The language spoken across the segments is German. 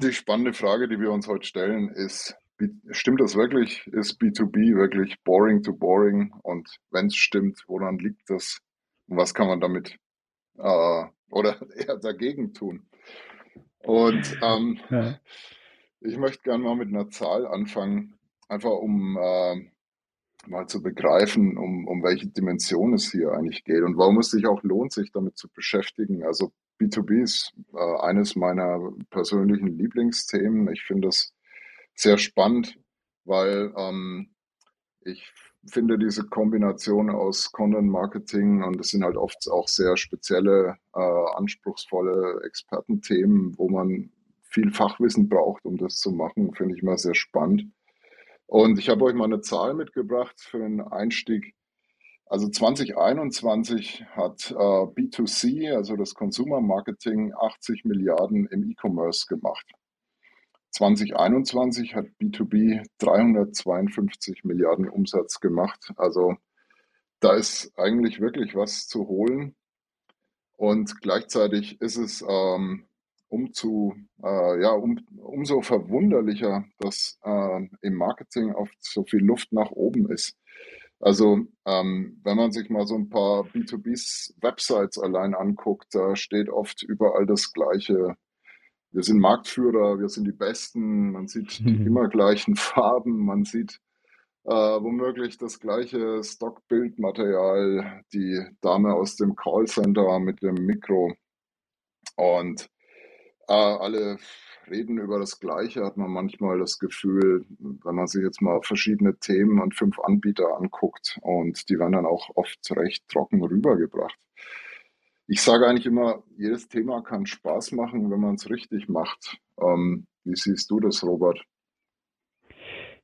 Die spannende Frage, die wir uns heute stellen, ist, stimmt das wirklich? Ist B2B wirklich boring to boring? Und wenn es stimmt, woran liegt das? Und was kann man damit äh, oder eher dagegen tun? Und ähm, Ja. ich möchte gerne mal mit einer Zahl anfangen, einfach um äh, mal zu begreifen, um, um welche Dimension es hier eigentlich geht und warum es sich auch lohnt, sich damit zu beschäftigen. Also B2B ist äh, eines meiner persönlichen Lieblingsthemen. Ich finde es sehr spannend, weil ähm, ich finde diese Kombination aus Content Marketing und es sind halt oft auch sehr spezielle, äh, anspruchsvolle Expertenthemen, wo man viel Fachwissen braucht, um das zu machen, finde ich immer sehr spannend. Und ich habe euch mal eine Zahl mitgebracht für den Einstieg. Also 2021 hat äh, B2C, also das Consumer Marketing, 80 Milliarden im E-Commerce gemacht. 2021 hat B2B 352 Milliarden Umsatz gemacht. Also da ist eigentlich wirklich was zu holen. Und gleichzeitig ist es ähm, umzu, äh, ja, um, umso verwunderlicher, dass äh, im Marketing oft so viel Luft nach oben ist. Also ähm, wenn man sich mal so ein paar B2B-Websites allein anguckt, da steht oft überall das Gleiche. Wir sind Marktführer, wir sind die Besten, man sieht die immer gleichen Farben, man sieht äh, womöglich das gleiche Stockbildmaterial, die Dame aus dem Callcenter mit dem Mikro und äh, alle reden über das Gleiche, hat man manchmal das Gefühl, wenn man sich jetzt mal verschiedene Themen und fünf Anbieter anguckt und die werden dann auch oft recht trocken rübergebracht. Ich sage eigentlich immer, jedes Thema kann Spaß machen, wenn man es richtig macht. Ähm, wie siehst du das, Robert?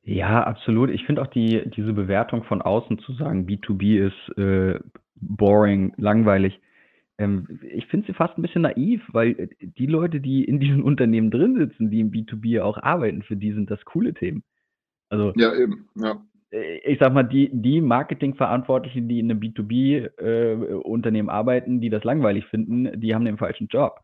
Ja, absolut. Ich finde auch die, diese Bewertung von außen zu sagen, B2B ist äh, boring, langweilig. Ähm, ich finde sie fast ein bisschen naiv, weil äh, die Leute, die in diesen Unternehmen drin sitzen, die im B2B auch arbeiten, für die sind das coole Themen. Also Ja, eben, ja. äh, ich sag mal, die, die Marketingverantwortlichen, die in einem B2B-Unternehmen arbeiten, die das langweilig finden, die haben den falschen Job.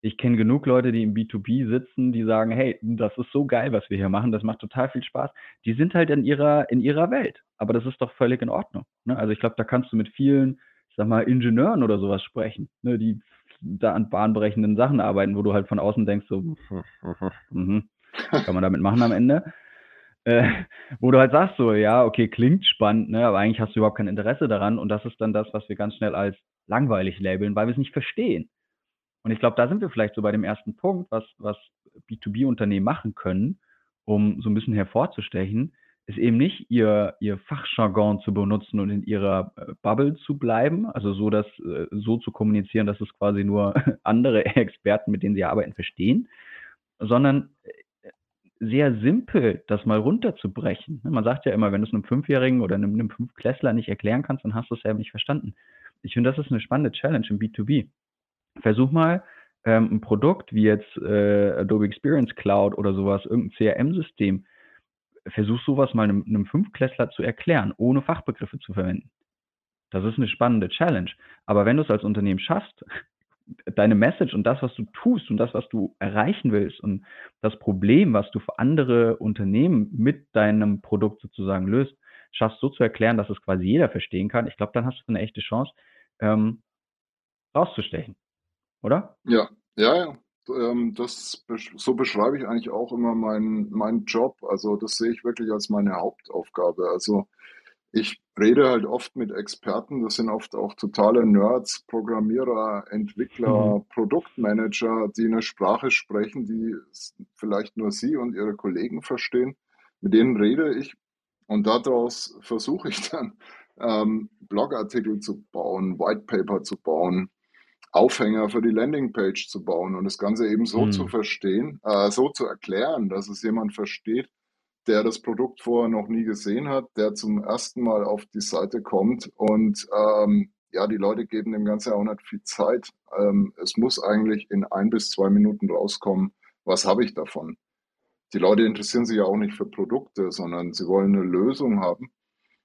Ich kenne genug Leute, die im B2B sitzen, die sagen, hey, das ist so geil, was wir hier machen, das macht total viel Spaß. Die sind halt in ihrer, in ihrer Welt. Aber das ist doch völlig in Ordnung. Ne? Also ich glaube, da kannst du mit vielen, sag mal, Ingenieuren oder sowas sprechen, ne? die da an bahnbrechenden Sachen arbeiten, wo du halt von außen denkst, so, mhm, was kann man damit machen am Ende? Äh, wo du halt sagst, so, ja, okay, klingt spannend, ne, aber eigentlich hast du überhaupt kein Interesse daran. Und das ist dann das, was wir ganz schnell als langweilig labeln, weil wir es nicht verstehen. Und ich glaube, da sind wir vielleicht so bei dem ersten Punkt, was, was B2B-Unternehmen machen können, um so ein bisschen hervorzustechen, ist eben nicht ihr, ihr Fachjargon zu benutzen und in ihrer äh, Bubble zu bleiben, also so, dass, äh, so zu kommunizieren, dass es quasi nur andere Experten, mit denen sie arbeiten, verstehen, sondern äh, sehr simpel das mal runterzubrechen. Man sagt ja immer, wenn du es einem Fünfjährigen oder einem, einem Fünfklässler nicht erklären kannst, dann hast du es ja nicht verstanden. Ich finde, das ist eine spannende Challenge im B2B. Versuch mal, ähm, ein Produkt wie jetzt äh, Adobe Experience Cloud oder sowas, irgendein CRM-System, versuch sowas mal einem, einem Fünfklässler zu erklären, ohne Fachbegriffe zu verwenden. Das ist eine spannende Challenge. Aber wenn du es als Unternehmen schaffst, deine Message und das, was du tust und das, was du erreichen willst und das Problem, was du für andere Unternehmen mit deinem Produkt sozusagen löst, schaffst so zu erklären, dass es quasi jeder verstehen kann, ich glaube, dann hast du eine echte Chance, ähm, rauszustechen, oder? Ja, ja, ja. Ähm, das, so beschreibe ich eigentlich auch immer meinen, meinen Job. Also das sehe ich wirklich als meine Hauptaufgabe. Also ich rede halt oft mit Experten, das sind oft auch totale Nerds, Programmierer, Entwickler, Produktmanager, die eine Sprache sprechen, die vielleicht nur sie und ihre Kollegen verstehen. Mit denen rede ich und daraus versuche ich dann ähm, Blogartikel zu bauen, Whitepaper zu bauen, Aufhänger für die Landingpage zu bauen und das Ganze eben so zu Hm. verstehen, äh, so zu erklären, dass es jemand versteht, der das Produkt vorher noch nie gesehen hat, der zum ersten Mal auf die Seite kommt und ähm, ja, die Leute geben dem Ganzen auch nicht viel Zeit. Ähm, es muss eigentlich in ein bis zwei Minuten rauskommen, was habe ich davon? Die Leute interessieren sich ja auch nicht für Produkte, sondern sie wollen eine Lösung haben.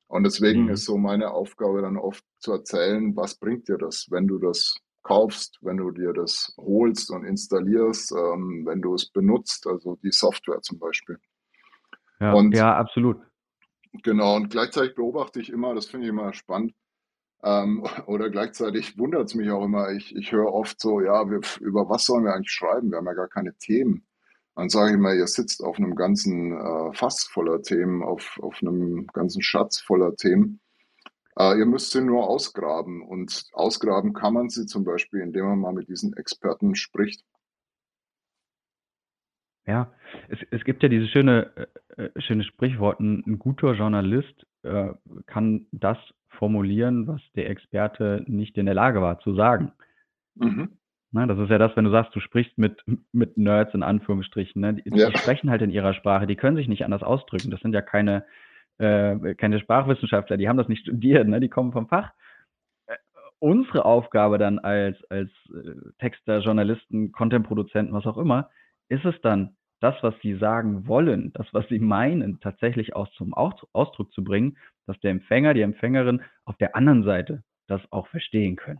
Und deswegen Hm. ist so meine Aufgabe dann oft zu erzählen, was bringt dir das, wenn du das kaufst, wenn du dir das holst und installierst, ähm, wenn du es benutzt, also die Software zum Beispiel. Ja, Und ja, absolut. genau, und gleichzeitig beobachte ich immer, das finde ich immer spannend, ähm, oder gleichzeitig wundert es mich auch immer, ich, ich höre oft so, ja, wir, über was sollen wir eigentlich schreiben? Wir haben ja gar keine Themen. Dann sage ich mal, ihr sitzt auf einem ganzen äh, Fass voller Themen, auf, auf einem ganzen Schatz voller Themen. Äh, ihr müsst sie nur ausgraben. Und ausgraben kann man sie zum Beispiel, indem man mal mit diesen Experten spricht. Ja, es, es gibt ja dieses schöne, äh, äh schöne Sprichwort, ein, ein guter Journalist äh, kann das formulieren, was der Experte nicht in der Lage war zu sagen. Mhm. Ne, das ist ja das, wenn du sagst, du sprichst mit, mit Nerds in Anführungsstrichen. Ne? Die, Ja. die sprechen halt in ihrer Sprache, die können sich nicht anders ausdrücken. Das sind ja keine, äh, keine Sprachwissenschaftler, die haben das nicht studiert, ne? die kommen vom Fach. Äh, unsere Aufgabe dann als, als äh, Texter, Journalisten, Content-Produzenten, was auch immer, ist es dann, das, was sie sagen wollen, das, was sie meinen, tatsächlich auch zum Aus Ausdruck zu bringen, dass der Empfänger, die Empfängerin auf der anderen Seite das auch verstehen können.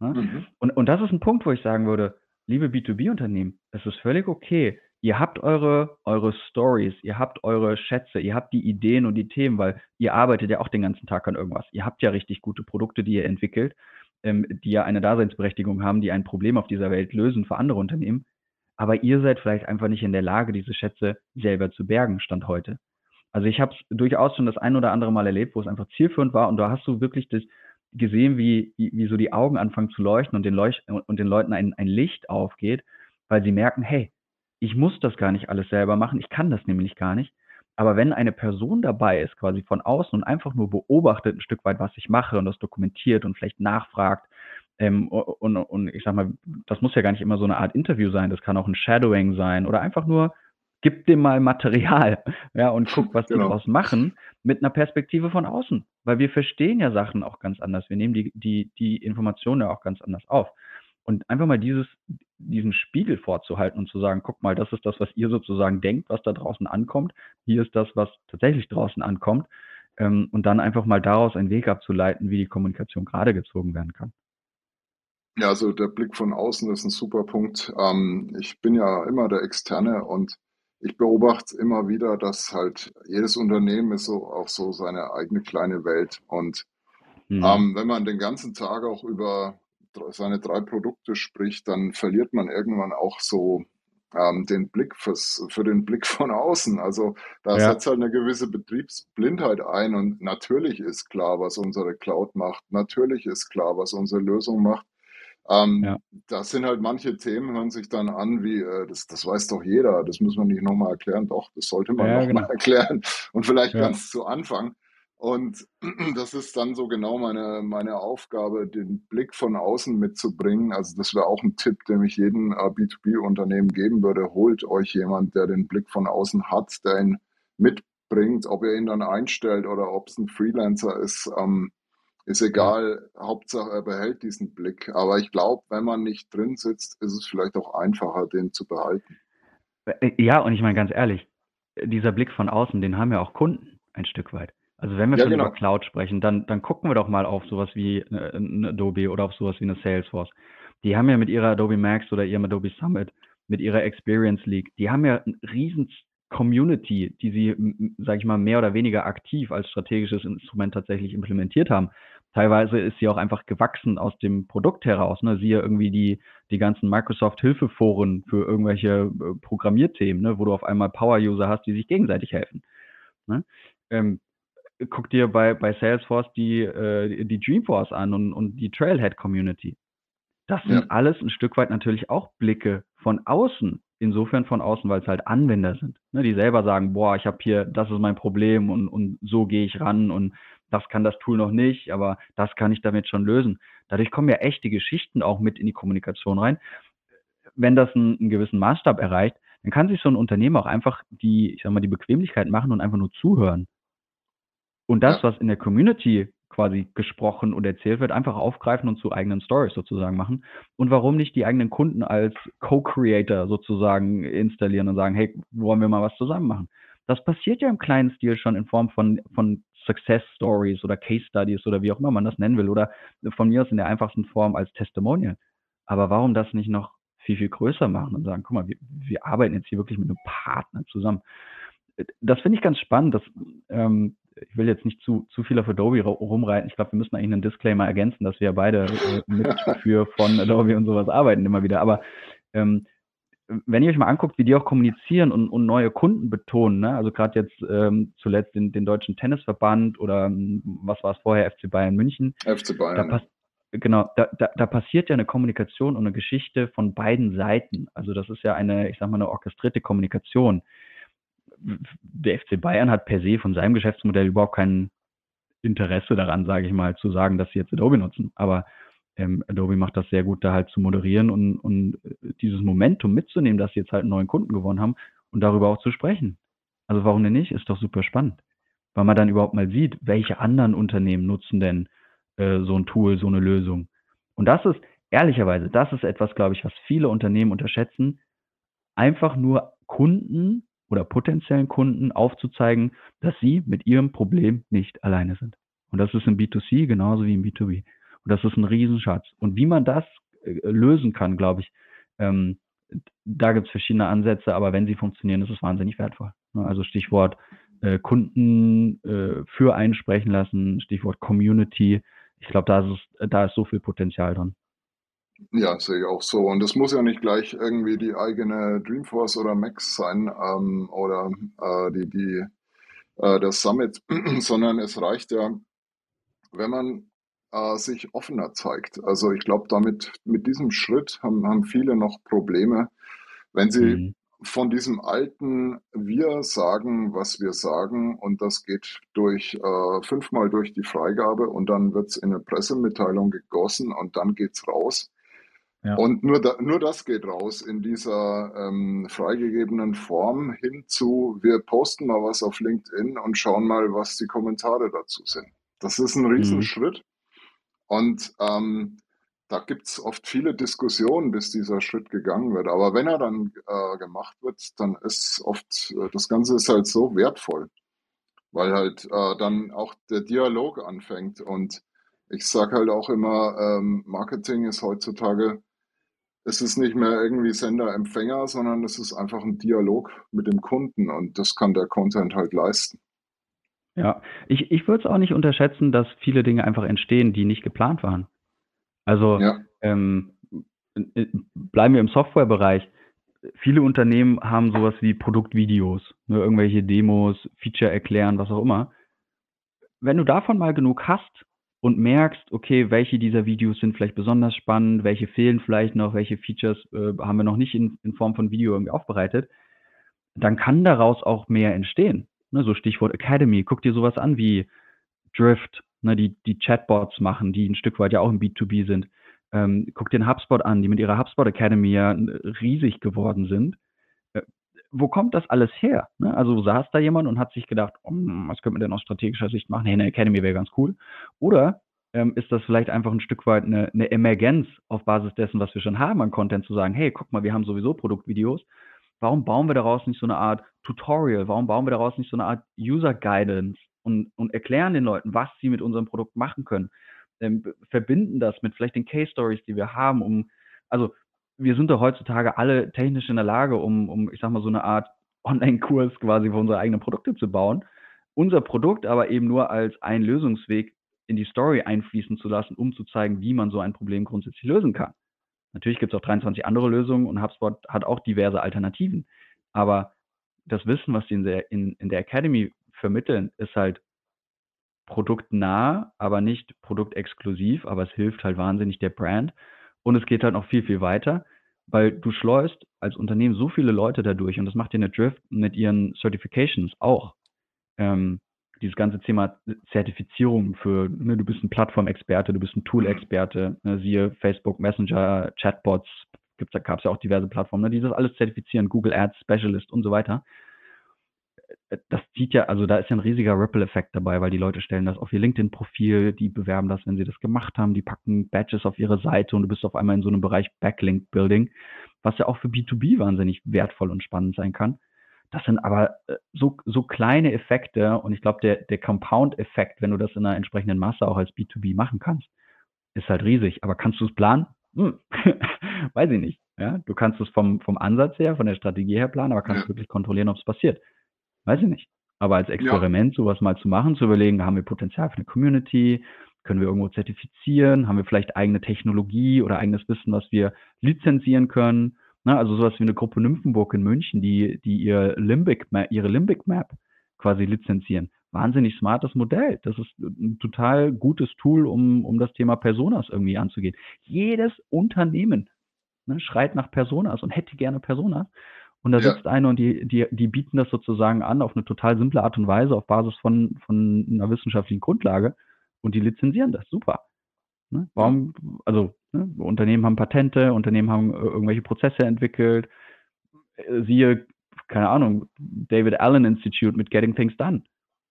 Ne? Mhm. Und, und das ist ein Punkt, wo ich sagen würde, liebe B2B-Unternehmen, es ist völlig okay. Ihr habt eure, eure Stories, ihr habt eure Schätze, ihr habt die Ideen und die Themen, weil ihr arbeitet ja auch den ganzen Tag an irgendwas. Ihr habt ja richtig gute Produkte, die ihr entwickelt, ähm, die ja eine Daseinsberechtigung haben, die ein Problem auf dieser Welt lösen für andere Unternehmen. Aber ihr seid vielleicht einfach nicht in der Lage, diese Schätze selber zu bergen, Stand heute. Also ich habe es durchaus schon das ein oder andere Mal erlebt, wo es einfach zielführend war und da hast du wirklich das gesehen, wie, wie so die Augen anfangen zu leuchten und den, Leuch und den Leuten ein, ein Licht aufgeht, weil sie merken, hey, ich muss das gar nicht alles selber machen, ich kann das nämlich gar nicht. Aber wenn eine Person dabei ist, quasi von außen und einfach nur beobachtet ein Stück weit, was ich mache und das dokumentiert und vielleicht nachfragt, ähm, und, und ich sag mal, das muss ja gar nicht immer so eine Art Interview sein, das kann auch ein Shadowing sein oder einfach nur, gib dem mal Material, ja, und guck, was die Genau. daraus machen, mit einer Perspektive von außen. Weil wir verstehen ja Sachen auch ganz anders. Wir nehmen die, die, die Informationen ja auch ganz anders auf. Und einfach mal dieses, diesen Spiegel vorzuhalten und zu sagen, guck mal, das ist das, was ihr sozusagen denkt, was da draußen ankommt. Hier ist das, was tatsächlich draußen ankommt. Ähm, und dann einfach mal daraus einen Weg abzuleiten, wie die Kommunikation gerade gezogen werden kann. Ja, also der Blick von außen ist ein super Punkt. Ähm, ich bin ja immer der Externe und ich beobachte immer wieder, dass halt jedes Unternehmen ist so auch so seine eigene kleine Welt. Und Mhm. ähm, wenn man den ganzen Tag auch über seine drei Produkte spricht, dann verliert man irgendwann auch so ähm, den Blick fürs, für den Blick von außen. Also da Ja. setzt halt eine gewisse Betriebsblindheit ein und natürlich ist klar, was unsere Cloud macht. Natürlich ist klar, was unsere Lösung macht. Ähm, Ja. das sind halt manche Themen, hören sich dann an wie, äh, das, das weiß doch jeder, das muss man nicht nochmal erklären. Doch, das sollte man Ja, nochmal genau. erklären und vielleicht Ja. ganz zu Anfang. Und das ist dann so genau meine, meine Aufgabe, den Blick von außen mitzubringen. Also das wäre auch ein Tipp, den ich jedem äh, B2B-Unternehmen geben würde. Holt euch jemand, der den Blick von außen hat, der ihn mitbringt, ob ihr ihn dann einstellt oder ob es ein Freelancer ist. Ähm, ist egal, Hauptsache er behält diesen Blick. Aber ich glaube, wenn man nicht drin sitzt, ist es vielleicht auch einfacher, den zu behalten. Äh, Ja, und ich meine ganz ehrlich, dieser Blick von außen, den haben ja auch Kunden ein Stück weit. Also wenn wir Ja, schon genau. über Cloud sprechen, dann, dann gucken wir doch mal auf sowas wie äh, ein Adobe oder auf sowas wie eine Salesforce. Die haben ja mit ihrer Adobe Max oder ihrem Adobe Summit, mit ihrer Experience League, die haben ja eine riesen Community, die sie, m- m- sag ich mal, mehr oder weniger aktiv als strategisches Instrument tatsächlich implementiert haben. Teilweise ist sie auch einfach gewachsen aus dem Produkt heraus. Ne? Siehe irgendwie die, die ganzen Microsoft-Hilfeforen für irgendwelche äh, Programmierthemen, ne? wo du auf einmal Power-User hast, die sich gegenseitig helfen. Ne? Ähm, guck dir bei, bei Salesforce die, äh, die Dreamforce an und, und die Trailhead-Community. Das sind Ja. alles ein Stück weit natürlich auch Blicke von außen. Insofern von außen, weil es halt Anwender sind, ne, die selber sagen, boah, ich habe hier, das ist mein Problem und, und so gehe ich ran und das kann das Tool noch nicht, aber das kann ich damit schon lösen. Dadurch kommen ja echte Geschichten auch mit in die Kommunikation rein. Wenn das einen, einen gewissen Maßstab erreicht, dann kann sich so ein Unternehmen auch einfach die, ich sag mal, die Bequemlichkeit machen und einfach nur zuhören. Und das, Ja. was in der Community quasi gesprochen und erzählt wird, einfach aufgreifen und zu eigenen Stories sozusagen machen. Und warum nicht die eigenen Kunden als Co-Creator sozusagen installieren und sagen, hey, wollen wir mal was zusammen machen? Das passiert ja im kleinen Stil schon in Form von, von Success Stories oder Case Studies oder wie auch immer man das nennen will oder von mir aus in der einfachsten Form als Testimonial. aber warum das nicht noch viel, viel größer machen und sagen, guck mal, wir, wir arbeiten jetzt hier wirklich mit einem Partner zusammen. Das finde ich ganz spannend. Dass, ähm, ich will jetzt nicht zu, zu viel auf Adobe rumreiten. Ich glaube, wir müssen eigentlich einen Disclaimer ergänzen, dass wir beide äh, mit für von Adobe und sowas arbeiten immer wieder. Aber ähm, wenn ihr euch mal anguckt, wie die auch kommunizieren und, und neue Kunden betonen, ne? also gerade jetzt ähm, zuletzt den, den Deutschen Tennisverband oder ähm, was war es vorher, FC Bayern München. FC Bayern. Da, genau, da, da, da passiert ja eine Kommunikation und eine Geschichte von beiden Seiten. Also das ist ja eine, ich sag mal, eine orchestrierte Kommunikation. Der FC Bayern hat per se von seinem Geschäftsmodell überhaupt kein Interesse daran, sage ich mal, zu sagen, dass sie jetzt Adobe nutzen. Aber ähm, Adobe macht das sehr gut, da halt zu moderieren und, und äh, dieses Momentum mitzunehmen, dass sie jetzt halt einen neuen Kunden gewonnen haben und darüber auch zu sprechen. Also warum denn nicht? Ist doch super spannend. Weil man dann überhaupt mal sieht, welche anderen Unternehmen nutzen denn äh, so ein Tool, so eine Lösung. Und das ist, ehrlicherweise, das ist etwas, glaube ich, was viele Unternehmen unterschätzen, einfach nur Kunden oder potenziellen Kunden aufzuzeigen, dass sie mit ihrem Problem nicht alleine sind. Und das ist im B2C genauso wie im B2B. Und das ist ein Riesenschatz. Und wie man das äh, lösen kann, glaube ich, ähm, da gibt es verschiedene Ansätze, aber wenn sie funktionieren, ist es wahnsinnig wertvoll. Ne? Also Stichwort äh, Kunden äh, für einsprechen lassen, Stichwort Community. Ich glaube, da ist, da ist so viel Potenzial drin. Ja, sehe ich auch so. Und es muss ja nicht gleich irgendwie die eigene Dreamforce oder Max sein ähm, oder äh, die, die, äh, das Summit, sondern es reicht ja, wenn man äh, sich offener zeigt. Also ich glaube, damit mit diesem Schritt haben, haben viele noch Probleme, wenn sie mhm. von diesem alten Wir sagen, was wir sagen, und das geht durch äh, fünfmal durch die Freigabe und dann wird es in eine Pressemitteilung gegossen und dann geht es raus. Und nur, da, nur das geht raus in dieser ähm, freigegebenen Form hin zu, wir posten mal was auf LinkedIn und schauen mal, was die Kommentare dazu sind. Das ist ein. Riesenschritt. Mhm. Und ähm, da gibt es oft viele Diskussionen, bis dieser Schritt gegangen wird. Aber wenn er dann äh, gemacht wird, dann ist oft, äh, das Ganze ist halt so wertvoll, weil halt äh, dann auch der Dialog anfängt. Und ich sage halt auch immer, ähm, Marketing ist heutzutage, es ist nicht mehr irgendwie Sender-Empfänger, sondern es ist einfach ein Dialog mit dem Kunden und das kann der Content halt leisten. Ja, ich ich würde es auch nicht unterschätzen, dass viele Dinge einfach entstehen, die nicht geplant waren. Also, Ja. ähm, äh, bleiben wir im Softwarebereich. Viele Unternehmen haben sowas wie Produktvideos, ne, irgendwelche Demos, Feature erklären, was auch immer. Wenn du davon mal genug hast und merkst, okay, welche dieser Videos sind vielleicht besonders spannend, welche fehlen vielleicht noch, welche Features, äh, haben wir noch nicht in in Form von Video irgendwie aufbereitet, dann kann daraus auch mehr entstehen. Ne, so Stichwort Academy. Guck dir sowas an wie Drift, ne, die, die Chatbots machen, die ein Stück weit ja auch im B2B sind. Ähm, guck dir den HubSpot an, die mit ihrer HubSpot Academy ja riesig geworden sind. Wo kommt das alles her? Ne? Also saß da jemand und hat sich gedacht, oh, was könnte man denn aus strategischer Sicht machen? Hey, eine Academy wäre ganz cool. Oder ähm, ist das vielleicht einfach ein Stück weit eine, eine Emergenz auf Basis dessen, was wir schon haben an Content, zu sagen, hey, guck mal, wir haben sowieso Produktvideos warum bauen wir daraus nicht so eine Art Tutorial? Warum bauen wir daraus nicht so eine Art User Guidance und, und erklären den Leuten, was sie mit unserem Produkt machen können? Ähm, verbinden das mit vielleicht den Case Stories, die wir haben, um, also wir sind doch heutzutage alle technisch in der Lage, um, um ich sag mal, so eine Art Online-Kurs quasi für unsere eigenen Produkte zu bauen. Unser Produkt aber eben nur als ein Lösungsweg in die Story einfließen zu lassen, um zu zeigen, wie man so ein Problem grundsätzlich lösen kann. Natürlich gibt es auch 23 andere Lösungen und HubSpot hat auch diverse Alternativen. Aber das Wissen, was sie in der, in, in der Academy vermitteln, ist halt produktnah, aber nicht produktexklusiv, aber es hilft halt wahnsinnig der Brand. Und es geht halt noch viel, viel weiter, weil du schleust als Unternehmen so viele Leute dadurch und das macht dir eine Drift mit ihren Certifications auch. Ähm, dieses ganze Thema Zertifizierung für, ne, du bist ein Plattformexperte, du bist ein Tool-Experte, ne, siehe Facebook, Messenger, Chatbots, gab es ja auch diverse Plattformen, ne, die das alles zertifizieren, Google Ads, Specialist und so weiter. Das sieht ja, also da ist ja ein riesiger Ripple-Effekt dabei, weil die Leute stellen das auf ihr LinkedIn-Profil, die bewerben das, wenn sie das gemacht haben, die packen Badges auf ihre Seite und du bist auf einmal in so einem Bereich Backlink-Building, was ja auch für B2B wahnsinnig wertvoll und spannend sein kann. Das sind aber äh, so, so kleine Effekte und ich glaube, der, der Compound-Effekt, wenn du das in einer entsprechenden Masse auch als B2B machen kannst, ist halt riesig. Aber kannst du es planen? Hm. Weiß ich nicht. Ja, du kannst es vom, vom Ansatz her, von der Strategie her planen, aber kannst Ja. wirklich kontrollieren, ob es passiert. Weiß ich nicht. Aber als Ja. Experiment sowas mal zu machen, zu überlegen, haben wir Potenzial für eine Community, können wir irgendwo zertifizieren, haben wir vielleicht eigene Technologie oder eigenes Wissen, was wir lizenzieren können. Ne? Also sowas wie eine Gruppe Nymphenburg in München, die, die ihr Limbic, ihre Limbic Map quasi lizenzieren. Wahnsinnig smartes Modell. Das ist ein total gutes Tool, um, um das Thema Personas irgendwie anzugehen. Jedes Unternehmen ne, schreit nach Personas und hätte gerne Personas. Und da Ja. sitzt einer und die, die, die bieten das sozusagen an auf eine total simple Art und Weise, auf Basis von, von einer wissenschaftlichen Grundlage und die lizenzieren das. Super. Ne? Warum, also ne, Unternehmen haben Patente, Unternehmen haben äh, irgendwelche Prozesse entwickelt. Äh, Siehe, keine Ahnung, David Allen Institute mit Getting Things Done.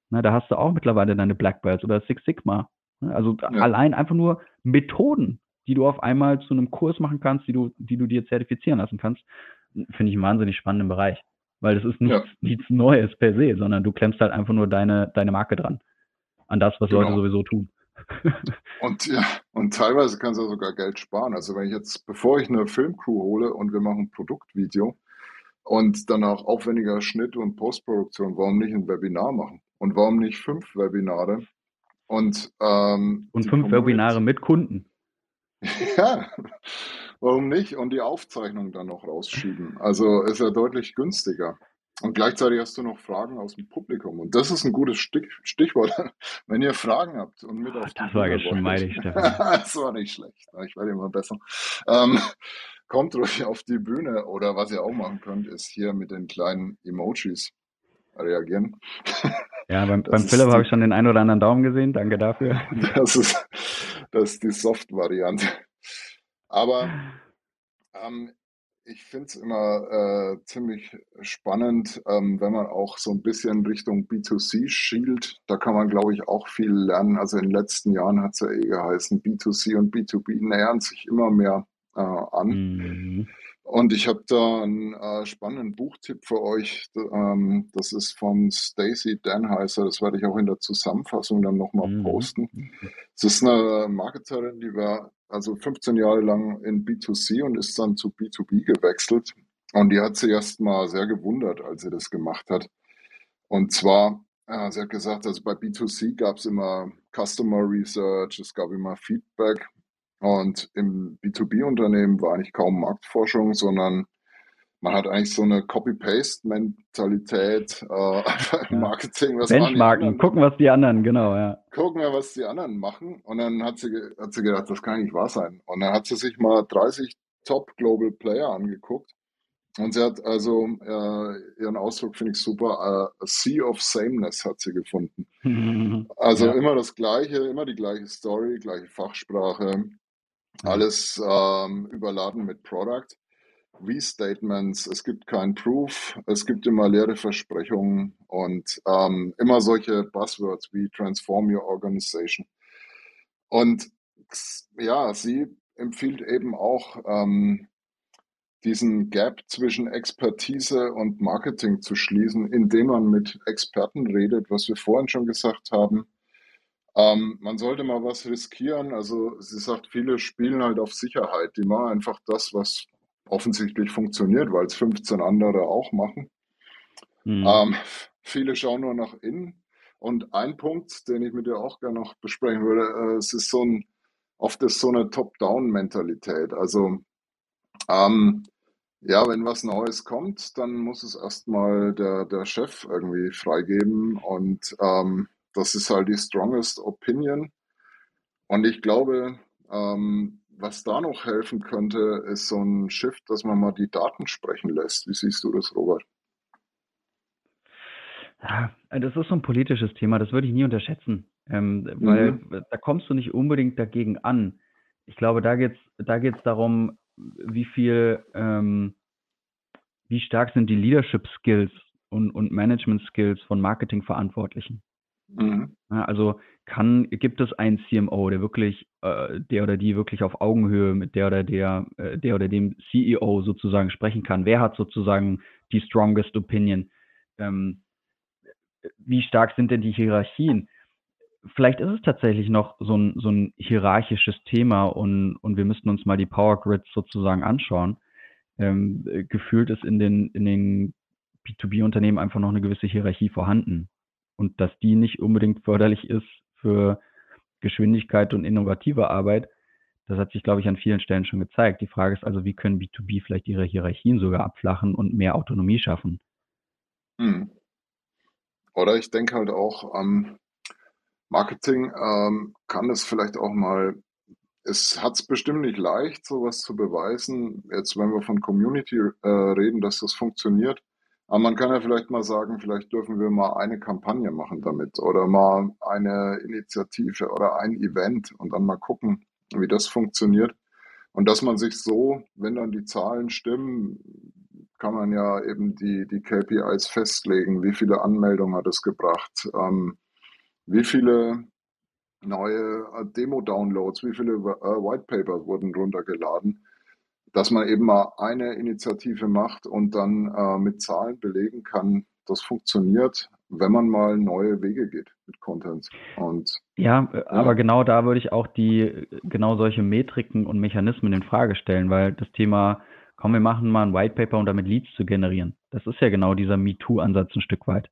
Ne, da hast du auch mittlerweile deine Black Belts oder Six Sigma. Ne? Also Ja. allein einfach nur Methoden, die du auf einmal zu einem Kurs machen kannst, die du, die du dir zertifizieren lassen kannst, finde ich einen wahnsinnig spannenden Bereich. Weil das ist nichts, Ja. nichts Neues per se, sondern du klemmst halt einfach nur deine, deine Marke dran. An das, was Leute Genau. sowieso tun. Und ja, und teilweise kannst du sogar Geld sparen. Also wenn ich jetzt, bevor ich eine Filmcrew hole und wir machen ein Produktvideo und danach aufwendiger Schnitt und Postproduktion, warum nicht ein Webinar machen? Und warum nicht fünf Webinare? Und, ähm, Und fünf Webinare mit Kunden. Ja, warum nicht? Und die Aufzeichnung dann noch rausschieben. Also ist ja deutlich günstiger. Und gleichzeitig hast du noch Fragen aus dem Publikum. Und das ist ein gutes Stich, Stichwort. Wenn ihr Fragen habt und mit Ah, auf die das war geschmeidig, das war nicht schlecht. Ich werde immer besser. Ähm, kommt ruhig auf die Bühne. Oder was ihr auch machen könnt, ist hier mit den kleinen Emojis reagieren. Ja, beim, Das beim Philipp habe ich schon den einen oder anderen Daumen gesehen. Danke dafür. Das ist, das ist die Soft-Variante. Aber ähm, ich finde es immer äh, ziemlich spannend, ähm, wenn man auch so ein bisschen Richtung B2C schielt. Da kann man, glaube ich, auch viel lernen. Also in den letzten Jahren hat es ja eh geheißen, B2C und B2B nähern sich immer mehr äh, an. Mhm. Und ich habe da einen äh, spannenden Buchtipp für euch. Ähm, das ist von Stacy Danheiser. Das werde ich auch in der Zusammenfassung dann nochmal Mhm. posten. Es ist eine Marketerin, die war also 15 Jahre lang in B2C und ist dann zu B2B gewechselt. Und die hat sich erst mal sehr gewundert, als sie das gemacht hat. Und zwar, äh, sie hat gesagt, also bei B2C gab es immer Customer Research, es gab immer Feedback. Und im B2B-Unternehmen war eigentlich kaum Marktforschung, sondern man hat eigentlich so eine Copy-Paste-Mentalität äh, im Ja. Marketing. Was Benchmarken, gucken, was die anderen, genau, ja. gucken wir, was die anderen machen. Und dann hat sie, hat sie gedacht, das kann nicht wahr sein. Und dann hat sie sich mal 30 Top Global Player angeguckt. Und sie hat also, äh, ihren Ausdruck finde ich super, äh, a Sea of Sameness hat sie gefunden. Also Ja. immer das Gleiche, immer die gleiche Story, gleiche Fachsprache. Alles ähm, überladen mit Product. Restatements, es gibt kein Proof, es gibt immer leere Versprechungen und ähm, immer solche Buzzwords wie Transform Your Organization. Und ja, sie empfiehlt eben auch, ähm, diesen Gap zwischen Expertise und Marketing zu schließen, indem man mit Experten redet, was wir vorhin schon gesagt haben. Ähm, man sollte mal was riskieren. Also sie sagt, viele spielen halt auf Sicherheit. Die machen einfach das, was offensichtlich funktioniert, weil es 15 andere auch machen. Mhm. Ähm, viele schauen nur nach innen. Und ein Punkt, den ich mit dir auch gerne noch besprechen würde, äh, es ist so ein, oft ist so eine Top-Down-Mentalität. Also ähm, ja, wenn was Neues kommt, dann muss es erstmal der, der Chef irgendwie freigeben. Und ähm, das ist halt die strongest opinion. Und ich glaube, ähm, was da noch helfen könnte, ist so ein Shift, dass man mal die Daten sprechen lässt. Wie siehst du das, Robert? Ja, das ist so ein politisches Thema, das würde ich nie unterschätzen, ähm, weil Mhm. da kommst du nicht unbedingt dagegen an. Ich glaube, da geht's, da geht's darum, wie viel, ähm, wie stark sind die Leadership Skills und, und Management Skills von Marketingverantwortlichen. Mhm. Also kann, gibt es einen CMO, der wirklich, äh, der oder die wirklich auf Augenhöhe mit der oder der, äh, der oder dem CEO sozusagen sprechen kann? Wer hat sozusagen die strongest opinion? Ähm, wie stark sind denn die Hierarchien? vielleicht ist es tatsächlich noch so ein, so ein hierarchisches Thema und, und wir müssten uns mal die Power Grids sozusagen anschauen. Ähm, gefühlt ist in den, in den B2B-Unternehmen einfach noch eine gewisse Hierarchie vorhanden und dass die nicht unbedingt förderlich ist für Geschwindigkeit und innovative Arbeit. Das hat sich, glaube ich, an vielen Stellen schon gezeigt. Die Frage ist also, wie können B2B vielleicht ihre Hierarchien sogar abflachen und mehr Autonomie schaffen? Hm. Oder ich denke halt auch, ähm, Marketing ähm, kann es vielleicht auch mal, es hat es bestimmt nicht leicht, sowas zu beweisen. Jetzt, wenn wir von Community äh, reden, dass das funktioniert. Aber man kann ja vielleicht mal sagen, vielleicht dürfen wir mal eine Kampagne machen damit oder mal eine Initiative oder ein Event und dann mal gucken, wie das funktioniert. Und dass man sich so, wenn dann die Zahlen stimmen, kann man ja eben die, die KPIs festlegen. Wie viele Anmeldungen hat es gebracht? Ähm, wie viele neue Demo-Downloads, wie viele äh, White Paper wurden runtergeladen? Dass man eben mal eine Initiative macht und dann äh, mit Zahlen belegen kann, das funktioniert, wenn man mal neue Wege geht mit Content. Und, ja, ja, aber genau da würde ich auch die genau solche Metriken und Mechanismen in Frage stellen, weil das Thema, komm, wir machen mal ein White Paper, um damit Leads zu generieren. Das ist ja genau dieser MeToo-Ansatz ein Stück weit.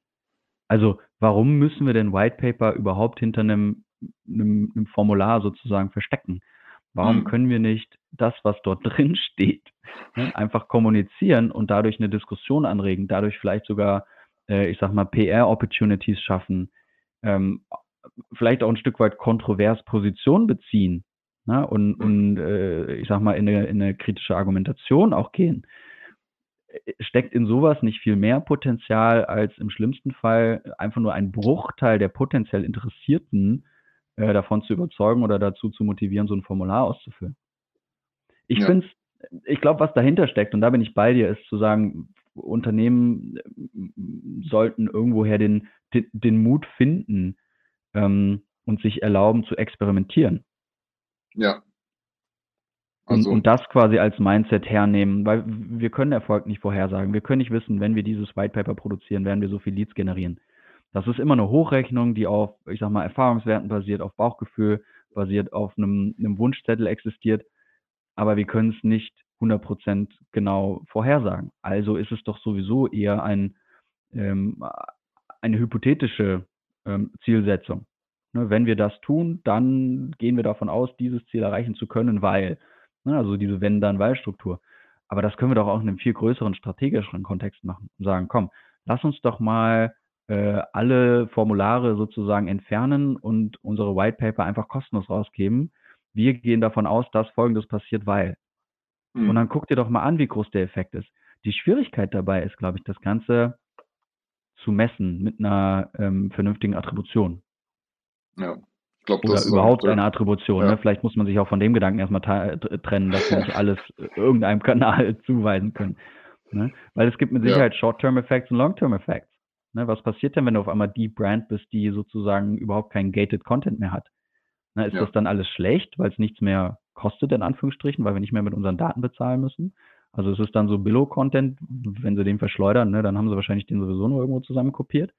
Also, warum müssen wir denn White Paper überhaupt hinter einem, einem, einem Formular sozusagen verstecken? Warum hm. können wir nicht das, was dort drin steht, ne, einfach kommunizieren und dadurch eine Diskussion anregen, dadurch vielleicht sogar äh, ich sag mal, PR-Opportunities schaffen, ähm, vielleicht auch ein Stück weit kontrovers Position beziehen ne? und, mhm. und äh, ich sag mal, in eine, in eine kritische Argumentation auch gehen. Äh, steckt in sowas nicht viel mehr Potenzial, als im schlimmsten Fall einfach nur ein Bruchteil der potenziell Interessierten davon zu überzeugen oder dazu zu motivieren, so ein Formular auszufüllen? Ich ja. finde ich glaube, was dahinter steckt, und da bin ich bei dir, ist zu sagen, Unternehmen äh, sollten irgendwoher den, den, den Mut finden ähm, und sich erlauben zu experimentieren. Ja. Also. Und, und das quasi als Mindset hernehmen, weil wir können Erfolg nicht vorhersagen. Wir können nicht wissen, wenn wir dieses White Paper produzieren, werden wir so viel Leads generieren. Das ist immer eine Hochrechnung, die auf, ich sag mal, Erfahrungswerten basiert, auf Bauchgefühl, basiert auf einem, einem Wunschzettel existiert. Aber wir können es nicht 100% genau vorhersagen. Also ist es doch sowieso eher ein, ähm, eine hypothetische ähm, Zielsetzung. Ne, wenn wir das tun, dann gehen wir davon aus, dieses Ziel erreichen zu können, weil, ne, also diese Wenn-Dann-Weil-Struktur. Aber das können wir doch auch in einem viel größeren strategischeren Kontext machen und sagen, komm, lass uns doch mal äh, alle Formulare sozusagen entfernen und unsere White Paper einfach kostenlos rausgeben. Wir gehen davon aus, dass Folgendes passiert, weil. Mhm. Und dann guck dir doch mal an, wie groß der Effekt ist. Die Schwierigkeit dabei ist, glaube ich, das Ganze zu messen mit einer ähm, vernünftigen Attribution. Ja. Ich glaub, Oder überhaupt auch, eine Attribution. Ja. Ne? Vielleicht muss man sich auch von dem Gedanken erstmal trennen, dass wir nicht alles irgendeinem Kanal zuweisen können. Ne? Weil es gibt mit Sicherheit ja. Short-Term-Effects und Long-Term-Effects. Ne? Was passiert denn, wenn du auf einmal die Brand bist, die sozusagen überhaupt keinen gated Content mehr hat? Na, ist ja. das dann alles schlecht, weil es nichts mehr kostet, in Anführungsstrichen, weil wir nicht mehr mit unseren Daten bezahlen müssen. Also es ist dann so Billo-Content, wenn sie den verschleudern, ne, dann haben sie wahrscheinlich den sowieso nur irgendwo zusammenkopiert.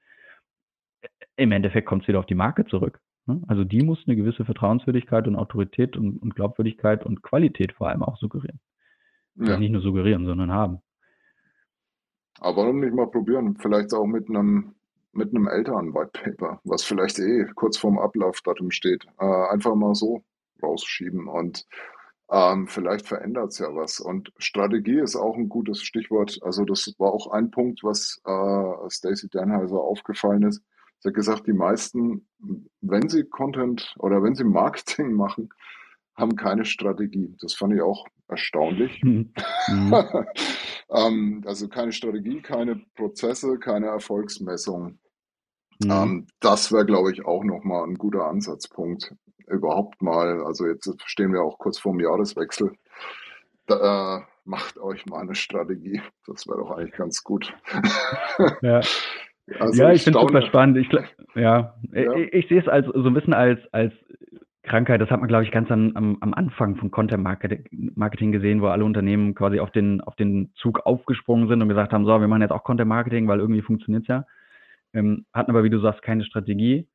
Im Endeffekt kommt es wieder auf die Marke zurück. Ne? Also die muss eine gewisse Vertrauenswürdigkeit und Autorität und, und Glaubwürdigkeit und Qualität vor allem auch suggerieren. Ja. Also nicht nur suggerieren, sondern haben. Aber warum nicht mal probieren? Vielleicht auch mit einem mit einem älteren White Paper, was vielleicht eh kurz vorm Ablaufdatum steht. Äh, einfach mal so rausschieben und ähm, vielleicht verändert es ja was. Und Strategie ist auch ein gutes Stichwort. Also das war auch ein Punkt, was äh, Stacey Danheiser aufgefallen ist. Sie hat gesagt, die meisten, wenn sie Content oder wenn sie Marketing machen, haben keine Strategie. Das fand ich auch erstaunlich. Mhm. ähm, also keine Strategie, keine Prozesse, keine Erfolgsmessung. Mhm. Ähm, das wäre, glaube ich, auch nochmal ein guter Ansatzpunkt überhaupt mal, also jetzt stehen wir auch kurz vorm Jahreswechsel, da, äh, macht euch mal eine Strategie. Das wäre doch eigentlich ganz gut. Ja. Also ja, ich, ich finde es super spannend. Ich, ja, ja. ich, ich, sehe es als, so ein bisschen als, als Krankheit. Das hat man, glaube ich, ganz am, am, am Anfang von Content Marketing gesehen, wo alle Unternehmen quasi auf den, auf den Zug aufgesprungen sind und gesagt haben, so, wir machen jetzt auch Content Marketing, weil irgendwie funktioniert es ja. Ähm, hatten aber, wie du sagst, keine Strategie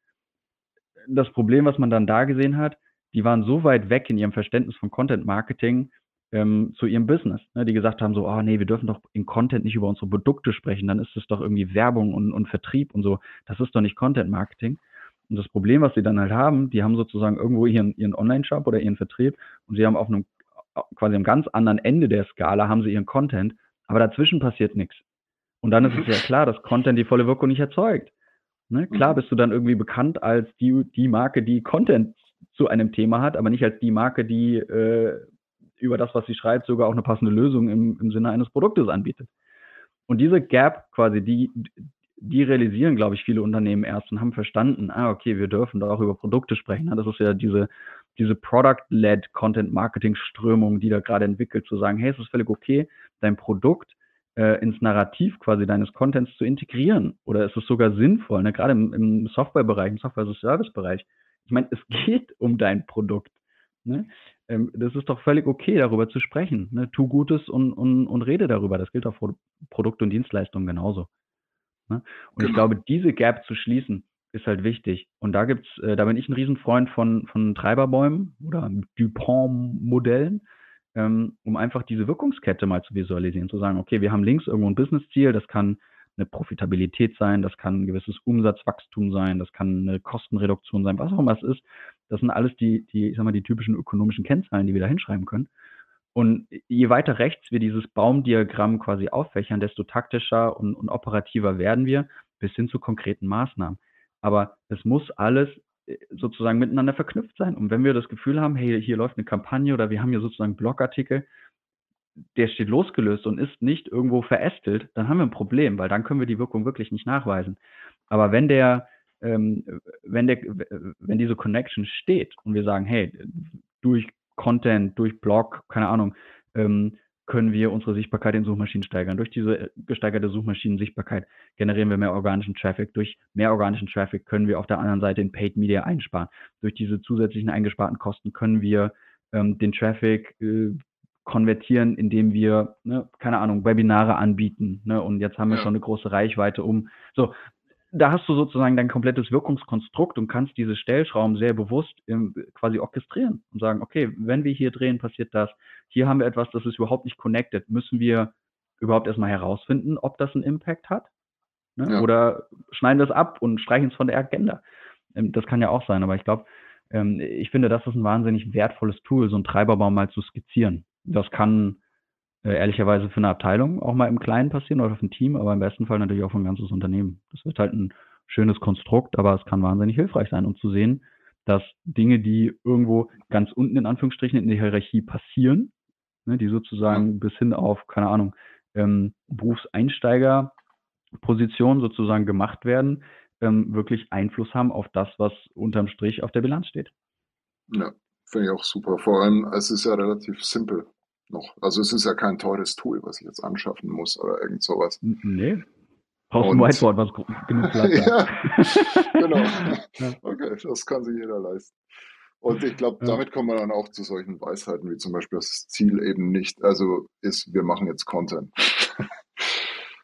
das Problem, was man dann da gesehen hat, die waren so weit weg in ihrem Verständnis von Content Marketing ähm, zu ihrem Business, ne, die gesagt haben so, oh nee, wir dürfen doch in Content nicht über unsere Produkte sprechen, dann ist es doch irgendwie Werbung und, und Vertrieb und so. Das ist doch nicht Content Marketing. Und das Problem, was sie dann halt haben, die haben sozusagen irgendwo ihren, ihren Online-Shop oder ihren Vertrieb und sie haben auf einem quasi am ganz anderen Ende der Skala haben sie ihren Content, aber dazwischen passiert nichts. Und dann ist es ja klar, dass Content die volle Wirkung nicht erzeugt. Ne? Klar mhm. bist du dann irgendwie bekannt als die, die Marke, die Content zu einem Thema hat, aber nicht als die Marke, die äh, über das, was sie schreibt, sogar auch eine passende Lösung im, im Sinne eines Produktes anbietet. Und diese Gap quasi, die, die realisieren, glaube ich, viele Unternehmen erst und haben verstanden, ah, okay, wir dürfen da auch über Produkte sprechen. Das ist ja diese, diese Product-led Content-Marketing-Strömung, die da gerade entwickelt, zu sagen, hey, es ist völlig okay, dein Produkt äh, ins Narrativ quasi deines Contents zu integrieren. Oder ist es sogar sinnvoll, ne? gerade im, im Softwarebereich, im Software-Service-Bereich. Ich meine, es geht um dein Produkt. Ne? Ähm, das ist doch völlig okay, darüber zu sprechen. Ne? Tu Gutes und, und, und rede darüber. Das gilt auch für Produkte und Dienstleistungen genauso. Ne? Und genau. ich glaube, diese Gap zu schließen, ist halt wichtig. Und da gibt's, äh, da bin ich ein Riesenfreund von, von Treiberbäumen oder Dupont-Modellen, ähm, um einfach diese Wirkungskette mal zu visualisieren, zu sagen, okay, wir haben links irgendwo ein Business-Ziel, das kann eine Profitabilität sein, das kann ein gewisses Umsatzwachstum sein, das kann eine Kostenreduktion sein, was auch immer es ist. Das sind alles die, die, ich sag mal, die typischen ökonomischen Kennzahlen, die wir da hinschreiben können. Und je weiter rechts wir dieses Baumdiagramm quasi auffächern, desto taktischer und, und operativer werden wir bis hin zu konkreten Maßnahmen. Aber es muss alles äh, sozusagen miteinander verknüpft sein. Und wenn wir das Gefühl haben, hey, hier läuft eine Kampagne oder wir haben hier sozusagen Blogartikel, der steht losgelöst und ist nicht irgendwo verästelt, dann haben wir ein Problem, weil dann können wir die Wirkung wirklich nicht nachweisen. Aber wenn der, ähm, wenn der, wenn diese Connection steht und wir sagen, hey, durch Content, durch Blog, keine Ahnung, ähm, können wir unsere Sichtbarkeit in Suchmaschinen steigern. Durch diese gesteigerte Suchmaschinen-Sichtbarkeit generieren wir mehr organischen Traffic. Durch mehr organischen Traffic können wir auf der anderen Seite in Paid Media einsparen. Durch diese zusätzlichen eingesparten Kosten können wir ähm, den Traffic äh, konvertieren, indem wir, ne, keine Ahnung, Webinare anbieten. Ne, und jetzt haben wir ja. schon eine große Reichweite um. So, da hast du sozusagen dein komplettes Wirkungskonstrukt und kannst diese Stellschrauben sehr bewusst im, quasi orchestrieren und sagen, okay, wenn wir hier drehen, passiert das. Hier haben wir etwas, das ist überhaupt nicht connected. Müssen wir überhaupt erstmal herausfinden, ob das einen Impact hat? Ne? Ja. Oder schneiden wir es ab und streichen es von der Agenda? Ähm, das kann ja auch sein, aber ich glaube, ähm, ich finde, das ist ein wahnsinnig wertvolles Tool, so einen Treiberbaum mal zu skizzieren. Das kann äh, ehrlicherweise für eine Abteilung auch mal im Kleinen passieren oder für ein Team, aber im besten Fall natürlich auch für ein ganzes Unternehmen. Das wird halt ein schönes Konstrukt, aber es kann wahnsinnig hilfreich sein, um zu sehen, dass Dinge, die irgendwo ganz unten in Anführungsstrichen in der Hierarchie passieren, ne, die sozusagen bis hin auf, keine Ahnung, ähm, Berufseinsteigerpositionen sozusagen gemacht werden, ähm, wirklich Einfluss haben auf das, was unterm Strich auf der Bilanz steht. Ja, finde ich auch super. Vor allem, es ist ja relativ simpel noch. Also es ist ja kein teures Tool, was ich jetzt anschaffen muss oder irgend sowas. Nee. Brauchst ein Whiteboard, was genug Platz ja, genau. Okay, das kann sich jeder leisten. Und ich glaube, ja. damit kommen wir dann auch zu solchen Weisheiten, wie zum Beispiel das Ziel eben nicht, also ist, wir machen jetzt Content.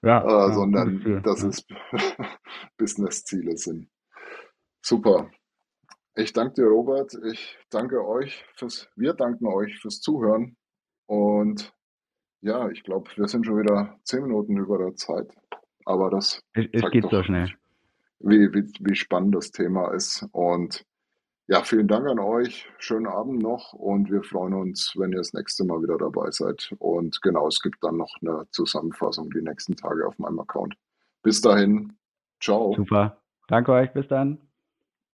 Ja, äh, sondern dass es Business-Ziele sind. Super. Ich danke dir, Robert. Ich danke euch fürs, wir danken euch fürs Zuhören. Und ja, ich glaube, wir sind schon wieder zehn Minuten über der Zeit. Aber das es, es geht doch, so schnell. Wie, wie, wie spannend das Thema ist. Und ja, vielen Dank an euch. Schönen Abend noch und wir freuen uns, wenn ihr das nächste Mal wieder dabei seid. Und genau, es gibt dann noch eine Zusammenfassung die nächsten Tage auf meinem Account. Bis dahin. Ciao. Super. Danke euch. Bis dann.